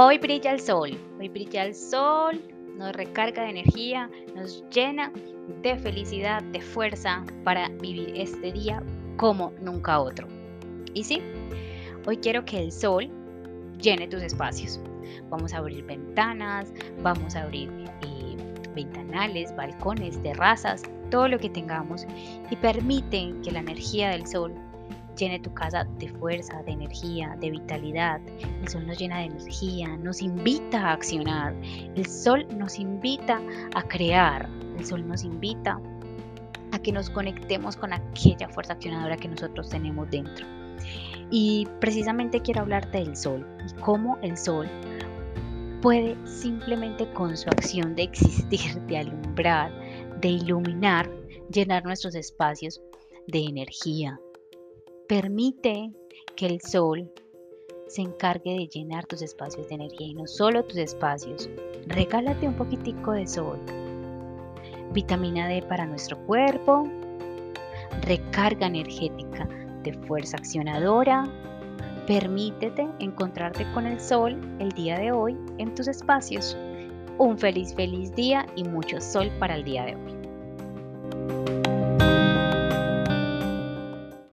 Hoy brilla el sol, hoy brilla el sol, nos recarga de energía, nos llena de felicidad, de fuerza para vivir este día como nunca otro. Y sí, hoy quiero que el sol llene tus espacios. Vamos a abrir ventanas, vamos a abrir eh, ventanales, balcones, terrazas, todo lo que tengamos y permiten que la energía del sol llene tu casa de fuerza, de energía, de vitalidad. El sol nos llena de energía, nos invita a accionar. El sol nos invita a crear. El sol nos invita a que nos conectemos con aquella fuerza accionadora que nosotros tenemos dentro. Y precisamente quiero hablarte del sol y cómo el sol puede simplemente con su acción de existir, de alumbrar, de iluminar, llenar nuestros espacios de energía, Permite que el sol se encargue de llenar tus espacios de energía y no solo tus espacios. Regálate un poquitico de sol. Vitamina D para nuestro cuerpo. Recarga energética de fuerza accionadora. Permítete encontrarte con el sol el día de hoy en tus espacios. Un feliz, feliz día y mucho sol para el día de hoy.